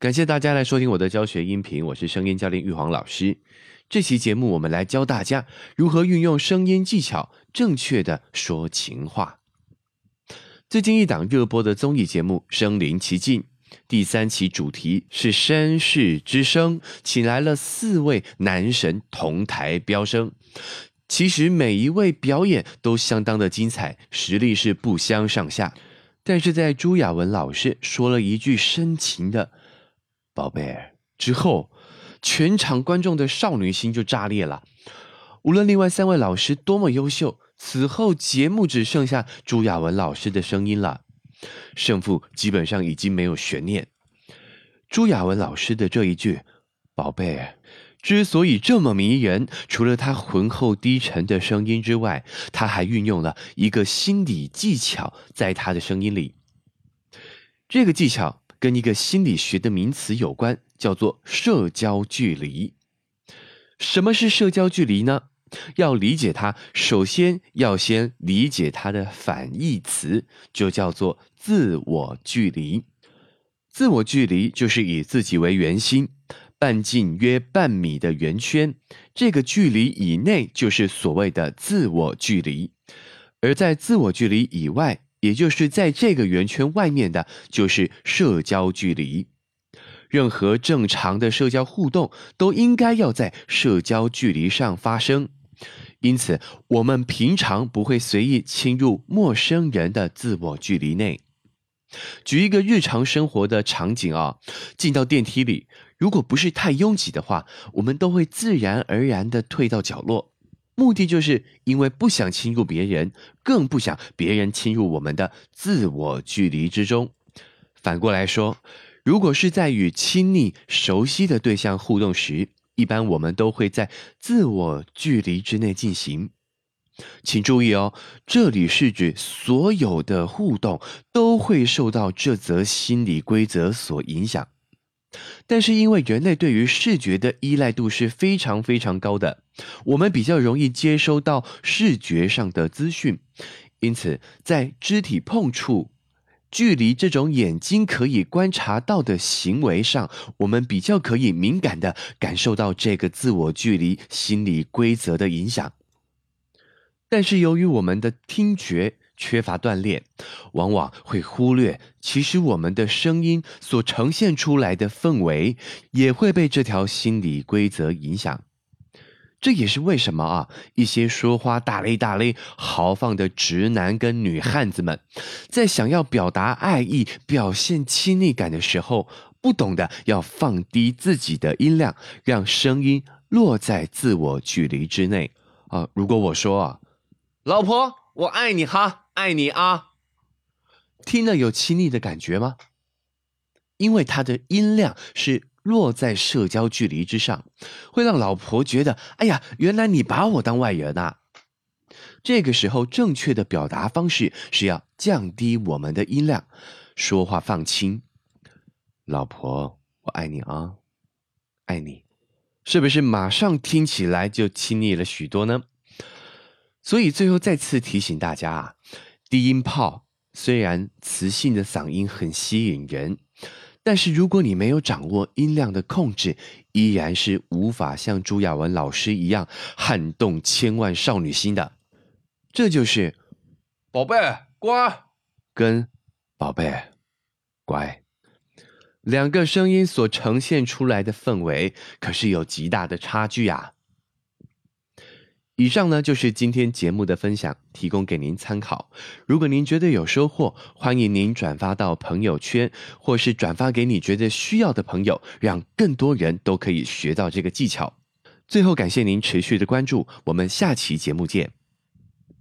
感谢大家来收听我的教学音频，我是声音教练玉皇老师。这期节目我们来教大家如何运用声音技巧，正确的说情话。最近一档热播的综艺节目《身临其境》，第三期主题是绅士之声，请来了四位男神同台飙升。其实每一位表演都相当的精彩，实力是不相上下。但是在朱亚文老师说了一句深情的。宝贝儿，之后，全场观众的少女心就炸裂了。无论另外三位老师多么优秀，此后节目只剩下朱亚文老师的声音了，胜负基本上已经没有悬念。朱亚文老师的这一句“宝贝”，之所以这么迷人，除了他浑厚低沉的声音之外，他还运用了一个心理技巧在他的声音里。这个技巧。跟一个心理学的名词有关，叫做社交距离。什么是社交距离呢？要理解它，首先要先理解它的反义词，就叫做自我距离。自我距离就是以自己为圆心，半径约半米的圆圈，这个距离以内就是所谓的自我距离，而在自我距离以外。也就是在这个圆圈外面的，就是社交距离。任何正常的社交互动都应该要在社交距离上发生，因此我们平常不会随意侵入陌生人的自我距离内。举一个日常生活的场景啊，进到电梯里，如果不是太拥挤的话，我们都会自然而然的退到角落。目的就是因为不想侵入别人，更不想别人侵入我们的自我距离之中。反过来说，如果是在与亲密、熟悉的对象互动时，一般我们都会在自我距离之内进行。请注意哦，这里是指所有的互动都会受到这则心理规则所影响。但是，因为人类对于视觉的依赖度是非常非常高的，我们比较容易接收到视觉上的资讯，因此在肢体碰触、距离这种眼睛可以观察到的行为上，我们比较可以敏感的感受到这个自我距离心理规则的影响。但是，由于我们的听觉，缺乏锻炼，往往会忽略，其实我们的声音所呈现出来的氛围，也会被这条心理规则影响。这也是为什么啊，一些说话大咧大咧、豪放的直男跟女汉子们，在想要表达爱意、表现亲昵感的时候，不懂得要放低自己的音量，让声音落在自我距离之内啊。如果我说啊，老婆，我爱你哈。爱你啊！听了有亲昵的感觉吗？因为它的音量是落在社交距离之上，会让老婆觉得：哎呀，原来你把我当外人啊！这个时候，正确的表达方式是要降低我们的音量，说话放轻。老婆，我爱你啊，爱你，是不是马上听起来就亲昵了许多呢？所以最后再次提醒大家啊。低音炮虽然磁性的嗓音很吸引人，但是如果你没有掌握音量的控制，依然是无法像朱亚文老师一样撼动千万少女心的。这就是宝贝乖跟宝贝乖两个声音所呈现出来的氛围，可是有极大的差距啊。以上呢就是今天节目的分享，提供给您参考。如果您觉得有收获，欢迎您转发到朋友圈，或是转发给你觉得需要的朋友，让更多人都可以学到这个技巧。最后，感谢您持续的关注，我们下期节目见。